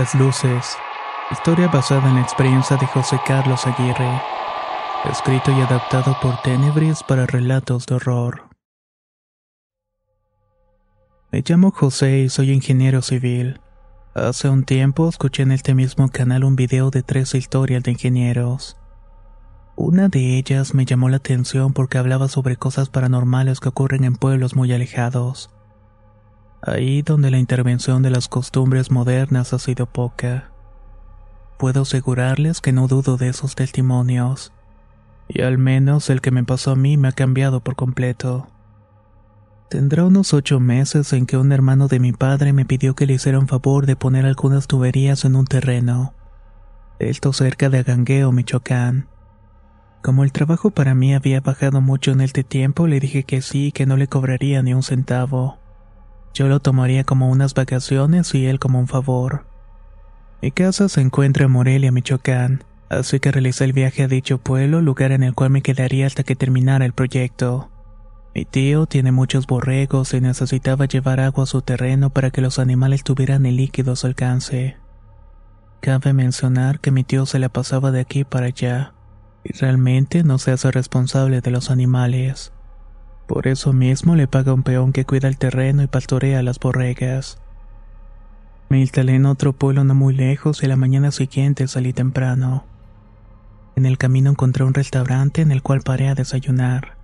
Las luces. Historia basada en la experiencia de José Carlos Aguirre. Escrito y adaptado por Tenebris para relatos de horror. Me llamo José y soy ingeniero civil. Hace un tiempo escuché en este mismo canal un video de tres historias de ingenieros. Una de ellas me llamó la atención porque hablaba sobre cosas paranormales que ocurren en pueblos muy alejados. Ahí donde la intervención de las costumbres modernas ha sido poca. Puedo asegurarles que no dudo de esos testimonios. Y al menos el que me pasó a mí me ha cambiado por completo. Tendrá unos ocho meses en que un hermano de mi padre me pidió que le hiciera un favor de poner algunas tuberías en un terreno. Esto cerca de Agangueo, Michoacán. Como el trabajo para mí había bajado mucho en este tiempo, le dije que sí y que no le cobraría ni un centavo. Yo lo tomaría como unas vacaciones y él como un favor. Mi casa se encuentra en Morelia, Michoacán, así que realicé el viaje a dicho pueblo, lugar en el cual me quedaría hasta que terminara el proyecto. Mi tío tiene muchos borregos y necesitaba llevar agua a su terreno para que los animales tuvieran el líquido a su alcance. Cabe mencionar que mi tío se la pasaba de aquí para allá, y realmente no se hace responsable de los animales. Por eso mismo le paga un peón que cuida el terreno y pastorea las borregas. Me instalé en otro pueblo no muy lejos y la mañana siguiente salí temprano. En el camino encontré un restaurante en el cual paré a desayunar.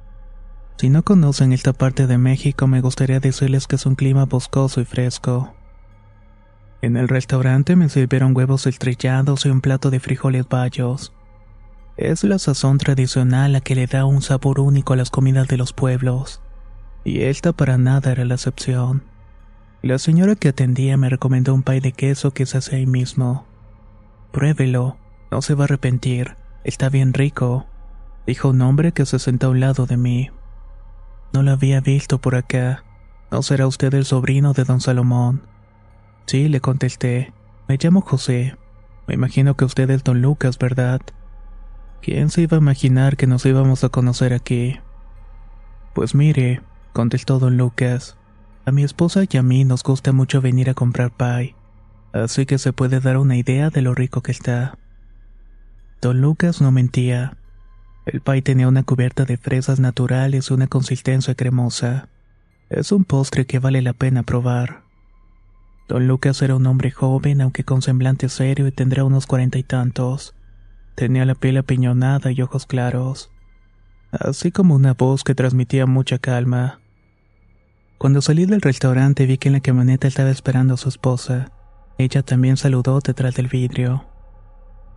Si no conocen esta parte de México, me gustaría decirles que es un clima boscoso y fresco. En el restaurante me sirvieron huevos estrellados y un plato de frijoles bayos. Es la sazón tradicional la que le da un sabor único a las comidas de los pueblos. Y esta para nada era la excepción. La señora que atendía me recomendó un pay de queso que se hace ahí mismo. Pruébelo, no se va a arrepentir, está bien rico, dijo un hombre que se sentó a un lado de mí. No lo había visto por acá. ¿No será usted el sobrino de don Salomón? Sí, le contesté. Me llamo José. Me imagino que usted es don Lucas, ¿verdad? ¿Quién se iba a imaginar que nos íbamos a conocer aquí? Pues mire, contestó don Lucas, a mi esposa y a mí nos gusta mucho venir a comprar pie, así que se puede dar una idea de lo rico que está. Don Lucas no mentía. El pie tenía una cubierta de fresas naturales y una consistencia cremosa. Es un postre que vale la pena probar. Don Lucas era un hombre joven, aunque con semblante serio y tendrá unos cuarenta y tantos. Tenía la piel apiñonada y ojos claros, así como una voz que transmitía mucha calma. Cuando salí del restaurante vi que en la camioneta estaba esperando a su esposa. Ella también saludó detrás del vidrio.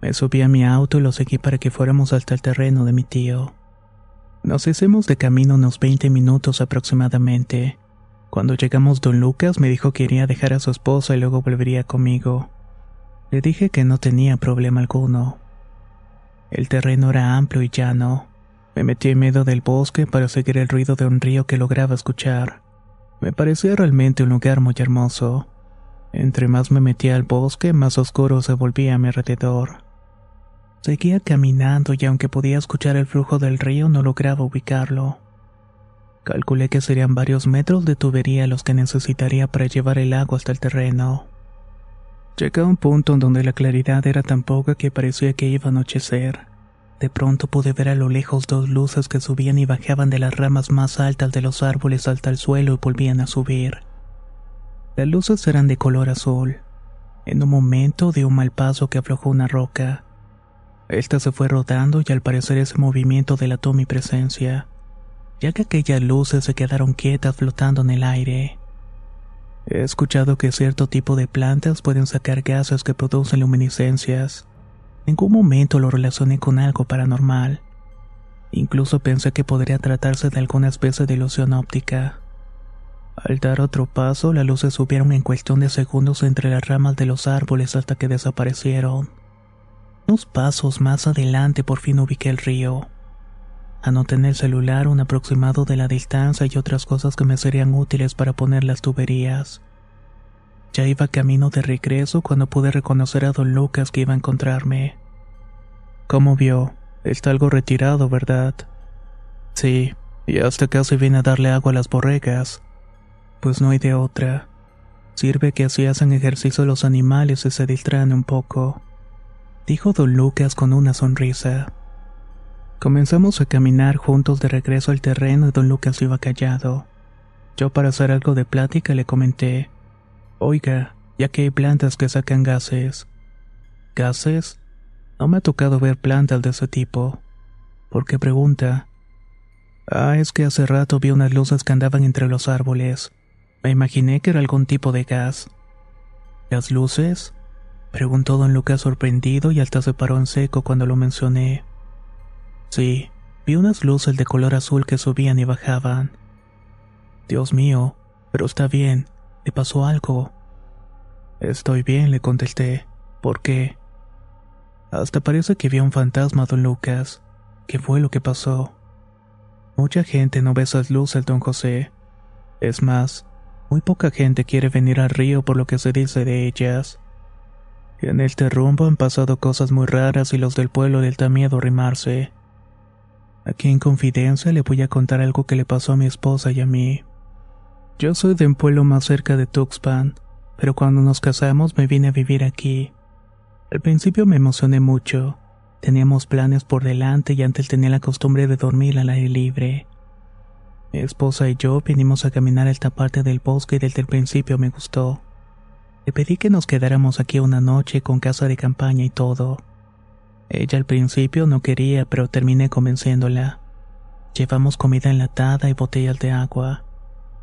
Me subí a mi auto y lo seguí para que fuéramos hasta el terreno de mi tío. Nos hicimos de camino unos 20 minutos aproximadamente. Cuando llegamos, don Lucas me dijo que iría a dejar a su esposa y luego volvería conmigo. Le dije que no tenía problema alguno. El terreno era amplio y llano. Me metí en medio del bosque para seguir el ruido de un río que lograba escuchar. Me parecía realmente un lugar muy hermoso. Entre más me metía al bosque, más oscuro se volvía a mi alrededor. Seguía caminando y aunque podía escuchar el flujo del río no lograba ubicarlo. Calculé que serían varios metros de tubería los que necesitaría para llevar el agua hasta el terreno. Llegué a un punto en donde la claridad era tan poca que parecía que iba a anochecer. De pronto pude ver a lo lejos dos luces que subían y bajaban de las ramas más altas de los árboles hasta el suelo y volvían a subir. Las luces eran de color azul. En un momento di un mal paso que aflojó una roca. Esta se fue rodando y al parecer ese movimiento delató mi presencia, ya que aquellas luces se quedaron quietas flotando en el aire. He escuchado que cierto tipo de plantas pueden sacar gases que producen luminiscencias ningún momento lo relacioné con algo paranormal. Incluso pensé que podría tratarse de alguna especie de ilusión óptica. Al dar otro paso, las luces subieron en cuestión de segundos entre las ramas de los árboles hasta que desaparecieron. Unos pasos más adelante por fin ubiqué el río. Anoté en el celular un aproximado de la distancia y otras cosas que me serían útiles para poner las tuberías. Ya iba camino de regreso cuando pude reconocer a don Lucas que iba a encontrarme. ¿Cómo vio? Está algo retirado, ¿verdad? Sí, y hasta casi viene a darle agua a las borregas. Pues no hay de otra. Sirve que así hacen ejercicio los animales y se distraen un poco. Dijo don Lucas con una sonrisa. Comenzamos a caminar juntos de regreso al terreno y don Lucas iba callado. Yo para hacer algo de plática le comenté. Oiga, ya que hay plantas que sacan gases. ¿Gases? No me ha tocado ver plantas de ese tipo. ¿Por qué pregunta? Ah, es que hace rato vi unas luces que andaban entre los árboles. Me imaginé que era algún tipo de gas. ¿Las luces? Preguntó don Lucas sorprendido y hasta se paró en seco cuando lo mencioné. Sí, vi unas luces de color azul que subían y bajaban. Dios mío, pero está bien, ¿Le pasó algo? Estoy bien, le contesté. ¿Por qué? Hasta parece que vi un fantasma, don Lucas. ¿Qué fue lo que pasó? Mucha gente no ve esas luces, don José. Es más, muy poca gente quiere venir al río por lo que se dice de ellas. En este rumbo han pasado cosas muy raras y los del pueblo les da miedo rimarse. Aquí en confidencia le voy a contar algo que le pasó a mi esposa y a mí. Yo soy de un pueblo más cerca de Tuxpan, pero cuando nos casamos me vine a vivir aquí. Al principio me emocioné mucho. Teníamos planes por delante y antes tenía la costumbre de dormir al aire libre. Mi esposa y yo vinimos a caminar a esta parte del bosque y desde el principio me gustó. Le pedí que nos quedáramos aquí una noche con casa de campaña y todo. Ella al principio no quería, pero terminé convenciéndola. Llevamos comida enlatada y botellas de agua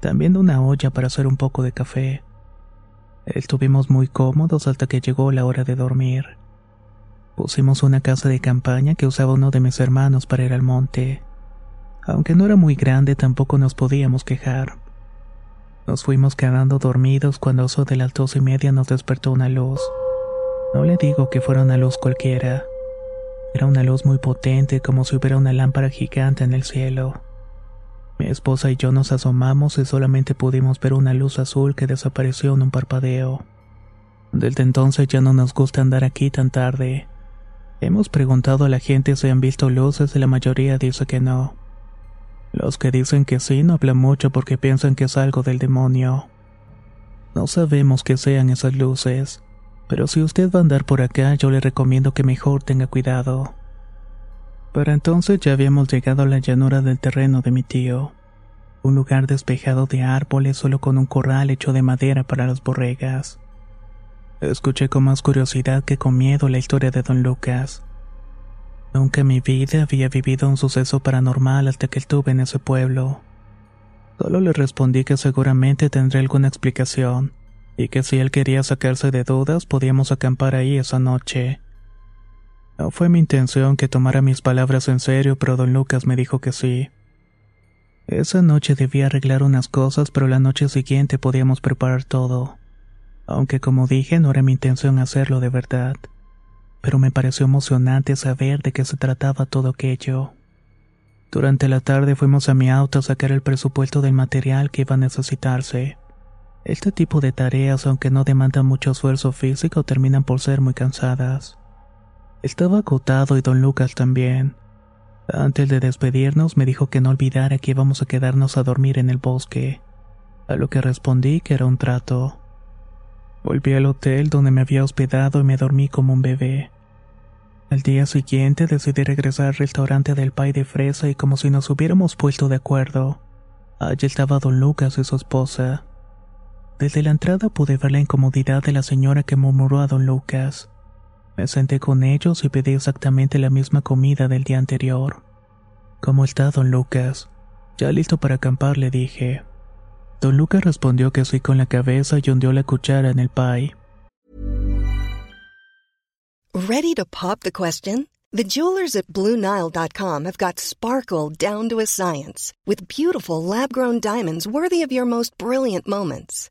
también una olla para hacer un poco de café. Estuvimos muy cómodos hasta que llegó la hora de dormir. Pusimos una casa de campaña que usaba uno de mis hermanos para ir al monte. Aunque no era muy grande, tampoco nos podíamos quejar. Nos fuimos quedando dormidos cuando a eso de las dos y media nos despertó una luz. No le digo que fuera una luz cualquiera. Era una luz muy potente como si hubiera una lámpara gigante en el cielo. Mi esposa y yo nos asomamos y solamente pudimos ver una luz azul que desapareció en un parpadeo. Desde entonces ya no nos gusta andar aquí tan tarde. Hemos preguntado a la gente si han visto luces y la mayoría dice que no. Los que dicen que sí no hablan mucho porque piensan que es algo del demonio. No sabemos qué sean esas luces, pero si usted va a andar por acá yo le recomiendo que mejor tenga cuidado. Para entonces ya habíamos llegado a la llanura del terreno de mi tío, un lugar despejado de árboles solo con un corral hecho de madera para las borregas. Escuché con más curiosidad que con miedo la historia de don Lucas. Nunca en mi vida había vivido un suceso paranormal hasta que estuve en ese pueblo. Solo le respondí que seguramente tendría alguna explicación, y que si él quería sacarse de dudas podíamos acampar ahí esa noche. No fue mi intención que tomara mis palabras en serio, pero don Lucas me dijo que sí. Esa noche debía arreglar unas cosas, pero la noche siguiente podíamos preparar todo. Aunque como dije, no era mi intención hacerlo de verdad. Pero me pareció emocionante saber de qué se trataba todo aquello. Durante la tarde fuimos a mi auto a sacar el presupuesto del material que iba a necesitarse. Este tipo de tareas, aunque no demandan mucho esfuerzo físico, terminan por ser muy cansadas. Estaba agotado y don Lucas también. Antes de despedirnos me dijo que no olvidara que íbamos a quedarnos a dormir en el bosque, a lo que respondí que era un trato. Volví al hotel donde me había hospedado y me dormí como un bebé. Al día siguiente decidí regresar al restaurante del pay de fresa y como si nos hubiéramos puesto de acuerdo. Allí estaba don Lucas y su esposa. Desde la entrada pude ver la incomodidad de la señora que murmuró a don Lucas. Me senté con ellos y pedí exactamente la misma comida del día anterior. ¿Cómo está, don Lucas? Ya listo para acampar, le dije. Don Lucas respondió que sí con la cabeza y hundió la cuchara en el pie. Ready to pop the question? The jewelers at BlueNile.com have got sparkle down to a science with beautiful lab-grown diamonds worthy of your most brilliant moments.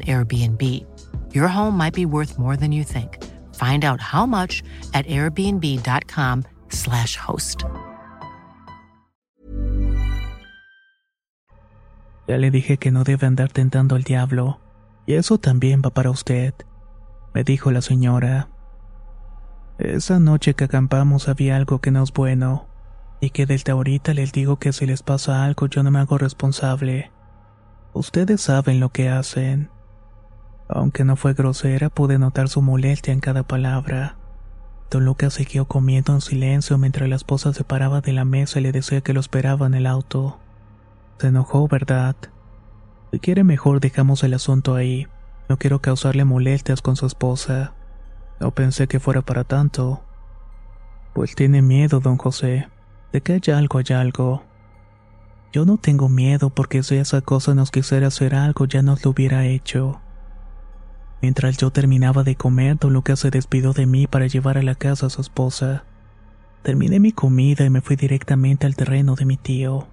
Airbnb. Your home might be worth more than you think. Find out how much at airbnb.com/slash host. Ya le dije que no debe andar tentando al diablo. Y eso también va para usted, me dijo la señora. Esa noche que acampamos había algo que no es bueno, y que desde ahorita les digo que si les pasa algo yo no me hago responsable. Ustedes saben lo que hacen. Aunque no fue grosera, pude notar su molestia en cada palabra. Don Lucas siguió comiendo en silencio mientras la esposa se paraba de la mesa y le decía que lo esperaba en el auto. Se enojó, ¿verdad? Si quiere mejor dejamos el asunto ahí. No quiero causarle molestias con su esposa. No pensé que fuera para tanto. Pues tiene miedo, don José. De que haya algo, hay algo. Yo no tengo miedo porque si esa cosa nos quisiera hacer algo ya nos lo hubiera hecho. Mientras yo terminaba de comer, don Lucas se despidió de mí para llevar a la casa a su esposa. Terminé mi comida y me fui directamente al terreno de mi tío.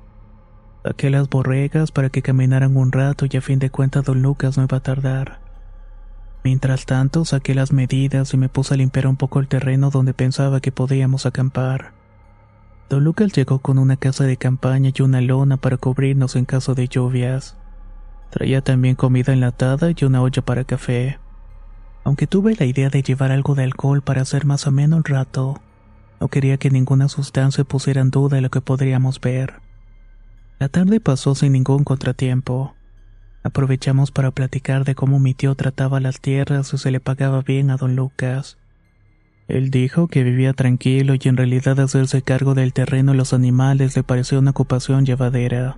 Saqué las borregas para que caminaran un rato y a fin de cuentas don Lucas no iba a tardar. Mientras tanto, saqué las medidas y me puse a limpiar un poco el terreno donde pensaba que podíamos acampar. Don Lucas llegó con una casa de campaña y una lona para cubrirnos en caso de lluvias. Traía también comida enlatada y una olla para café. Aunque tuve la idea de llevar algo de alcohol para hacer más ameno el rato, no quería que ninguna sustancia pusiera en duda lo que podríamos ver. La tarde pasó sin ningún contratiempo. Aprovechamos para platicar de cómo mi tío trataba las tierras y se le pagaba bien a don Lucas. Él dijo que vivía tranquilo y en realidad hacerse cargo del terreno y los animales le pareció una ocupación llevadera.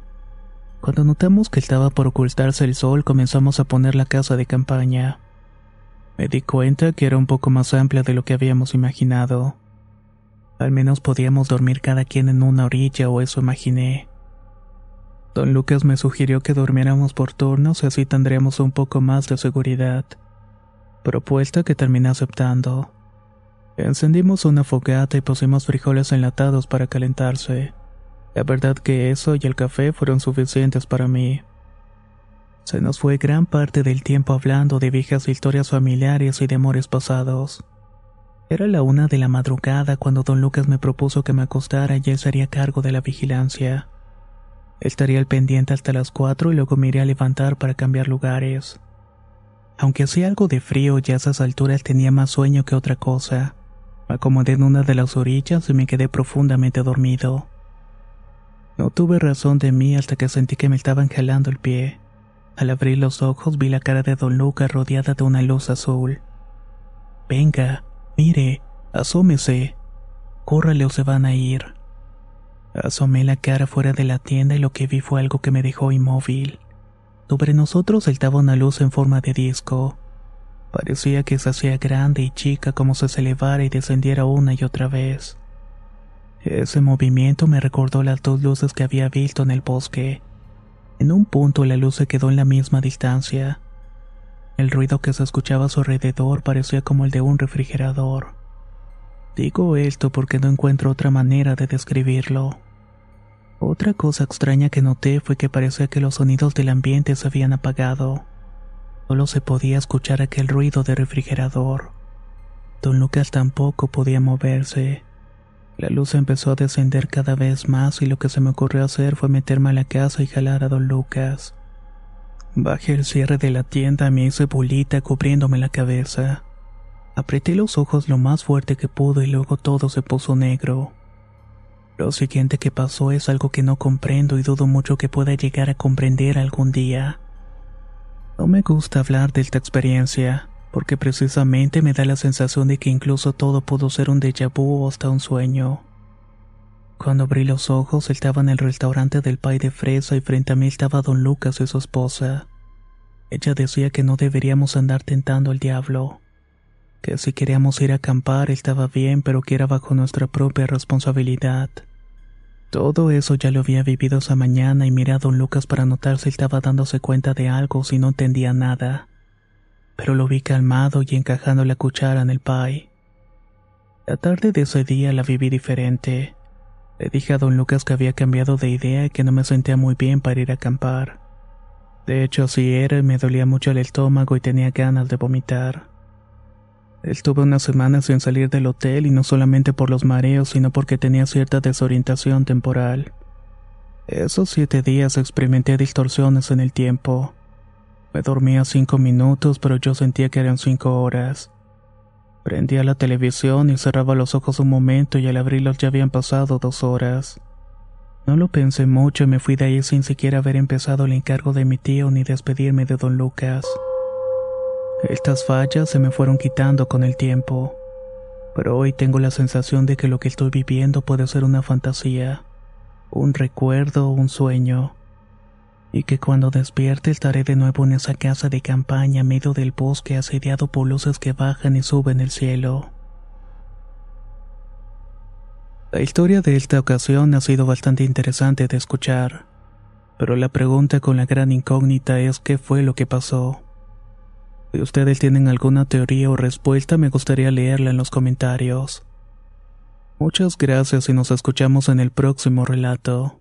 Cuando notamos que estaba por ocultarse el sol comenzamos a poner la casa de campaña. Me di cuenta que era un poco más amplia de lo que habíamos imaginado. Al menos podíamos dormir cada quien en una orilla o eso imaginé. Don Lucas me sugirió que durmiéramos por turnos y así tendríamos un poco más de seguridad. Propuesta que terminé aceptando. Encendimos una fogata y pusimos frijoles enlatados para calentarse. La verdad que eso y el café fueron suficientes para mí. Se nos fue gran parte del tiempo hablando de viejas historias familiares y de amores pasados. Era la una de la madrugada cuando don Lucas me propuso que me acostara y él sería cargo de la vigilancia. Estaría al pendiente hasta las cuatro y luego me iría a levantar para cambiar lugares. Aunque hacía algo de frío y a esas alturas tenía más sueño que otra cosa. Me acomodé en una de las orillas y me quedé profundamente dormido. No tuve razón de mí hasta que sentí que me estaban jalando el pie. Al abrir los ojos vi la cara de don Lucas rodeada de una luz azul. Venga, mire, asómese. Córrale o se van a ir. Asomé la cara fuera de la tienda y lo que vi fue algo que me dejó inmóvil. Sobre nosotros saltaba una luz en forma de disco. Parecía que se hacía grande y chica como si se elevara y descendiera una y otra vez. Ese movimiento me recordó las dos luces que había visto en el bosque. En un punto la luz se quedó en la misma distancia, El ruido que se escuchaba a su alrededor parecía como el de un refrigerador. Digo esto porque no encuentro otra manera de describirlo. Otra cosa extraña que noté fue que parecía que los sonidos del ambiente se habían apagado. Solo se podía escuchar aquel ruido de refrigerador. Don Lucas tampoco podía moverse. La luz empezó a descender cada vez más y lo que se me ocurrió hacer fue meterme a la casa y jalar a don Lucas. Bajé el cierre de la tienda, me hice bolita cubriéndome la cabeza. Apreté los ojos lo más fuerte que pude y luego todo se puso negro. Lo siguiente que pasó es algo que no comprendo y dudo mucho que pueda llegar a comprender algún día. No me gusta hablar de esta experiencia, porque precisamente me da la sensación de que incluso todo pudo ser un déjà vu o hasta un sueño. Cuando abrí los ojos estaba en el restaurante del pay de fresa y frente a mí estaba don Lucas y su esposa. Ella decía que no deberíamos andar tentando al diablo, que si queríamos ir a acampar estaba bien, pero que era bajo nuestra propia responsabilidad. Todo eso ya lo había vivido esa mañana y miré a don Lucas para notar si estaba dándose cuenta de algo o si no entendía nada pero lo vi calmado y encajando la cuchara en el pie. La tarde de ese día la viví diferente. Le dije a don Lucas que había cambiado de idea y que no me sentía muy bien para ir a acampar. De hecho, así era y me dolía mucho el estómago y tenía ganas de vomitar. Estuve una semana sin salir del hotel y no solamente por los mareos, sino porque tenía cierta desorientación temporal. Esos siete días experimenté distorsiones en el tiempo. Me dormía cinco minutos, pero yo sentía que eran cinco horas. Prendía la televisión y cerraba los ojos un momento y al abrirlos ya habían pasado dos horas. No lo pensé mucho y me fui de ahí sin siquiera haber empezado el encargo de mi tío ni despedirme de don Lucas. Estas fallas se me fueron quitando con el tiempo, pero hoy tengo la sensación de que lo que estoy viviendo puede ser una fantasía, un recuerdo un sueño y que cuando despierte estaré de nuevo en esa casa de campaña medio del bosque asediado por luces que bajan y suben el cielo. La historia de esta ocasión ha sido bastante interesante de escuchar, pero la pregunta con la gran incógnita es qué fue lo que pasó. Si ustedes tienen alguna teoría o respuesta me gustaría leerla en los comentarios. Muchas gracias y nos escuchamos en el próximo relato.